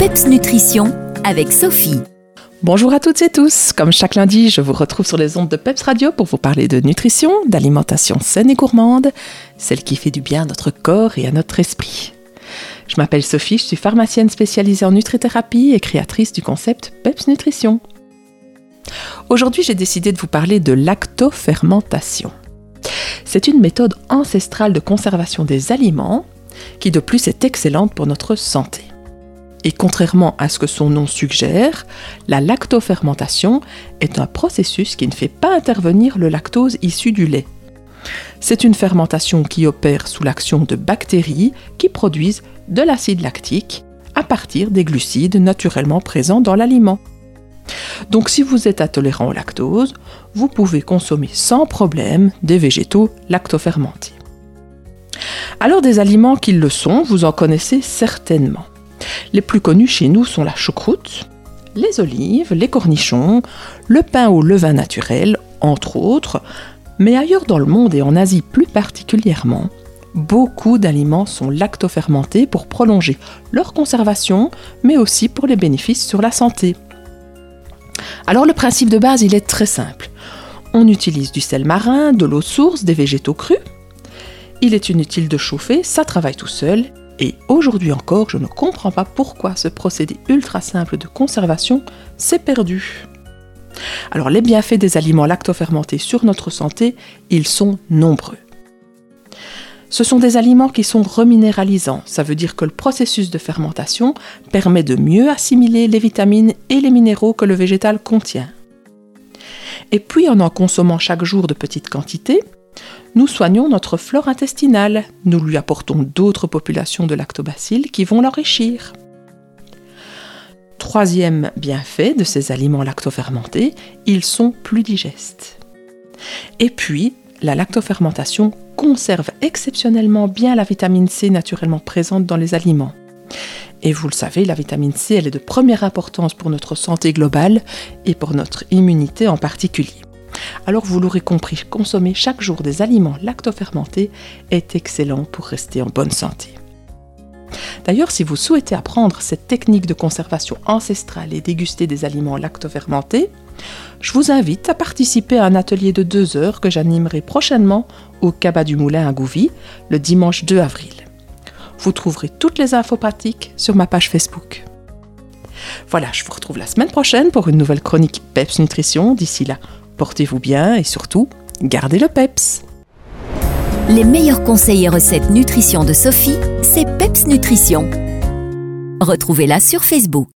PEPS Nutrition avec Sophie. Bonjour à toutes et tous. Comme chaque lundi, je vous retrouve sur les ondes de PEPS Radio pour vous parler de nutrition, d'alimentation saine et gourmande, celle qui fait du bien à notre corps et à notre esprit. Je m'appelle Sophie, je suis pharmacienne spécialisée en nutrithérapie et créatrice du concept PEPS Nutrition. Aujourd'hui, j'ai décidé de vous parler de lactofermentation. C'est une méthode ancestrale de conservation des aliments qui de plus est excellente pour notre santé. Et contrairement à ce que son nom suggère, la lactofermentation est un processus qui ne fait pas intervenir le lactose issu du lait. C'est une fermentation qui opère sous l'action de bactéries qui produisent de l'acide lactique à partir des glucides naturellement présents dans l'aliment. Donc si vous êtes intolérant au lactose, vous pouvez consommer sans problème des végétaux lactofermentés. Alors des aliments qui le sont, vous en connaissez certainement. Les plus connus chez nous sont la choucroute, les olives, les cornichons, le pain au levain naturel, entre autres, mais ailleurs dans le monde et en Asie plus particulièrement, beaucoup d'aliments sont lactofermentés pour prolonger leur conservation, mais aussi pour les bénéfices sur la santé. Alors le principe de base, il est très simple. On utilise du sel marin, de l'eau source, des végétaux crus. Il est inutile de chauffer, ça travaille tout seul et aujourd'hui encore, je ne comprends pas pourquoi ce procédé ultra simple de conservation s'est perdu. Alors les bienfaits des aliments lactofermentés sur notre santé, ils sont nombreux. Ce sont des aliments qui sont reminéralisants, ça veut dire que le processus de fermentation permet de mieux assimiler les vitamines et les minéraux que le végétal contient. Et puis en en consommant chaque jour de petites quantités, nous soignons notre flore intestinale, nous lui apportons d'autres populations de lactobacilles qui vont l'enrichir. Troisième bienfait de ces aliments lactofermentés, ils sont plus digestes. Et puis, la lactofermentation conserve exceptionnellement bien la vitamine C naturellement présente dans les aliments. Et vous le savez, la vitamine C, elle est de première importance pour notre santé globale et pour notre immunité en particulier. Alors vous l'aurez compris, consommer chaque jour des aliments lactofermentés est excellent pour rester en bonne santé. D'ailleurs, si vous souhaitez apprendre cette technique de conservation ancestrale et déguster des aliments lactofermentés, je vous invite à participer à un atelier de deux heures que j'animerai prochainement au Cabas du Moulin à Gouvy le dimanche 2 avril. Vous trouverez toutes les infos pratiques sur ma page Facebook. Voilà, je vous retrouve la semaine prochaine pour une nouvelle chronique PEPS Nutrition. D'ici là, portez-vous bien et surtout, gardez le PEPS. Les meilleurs conseils et recettes nutrition de Sophie, c'est PEPS Nutrition. Retrouvez-la sur Facebook.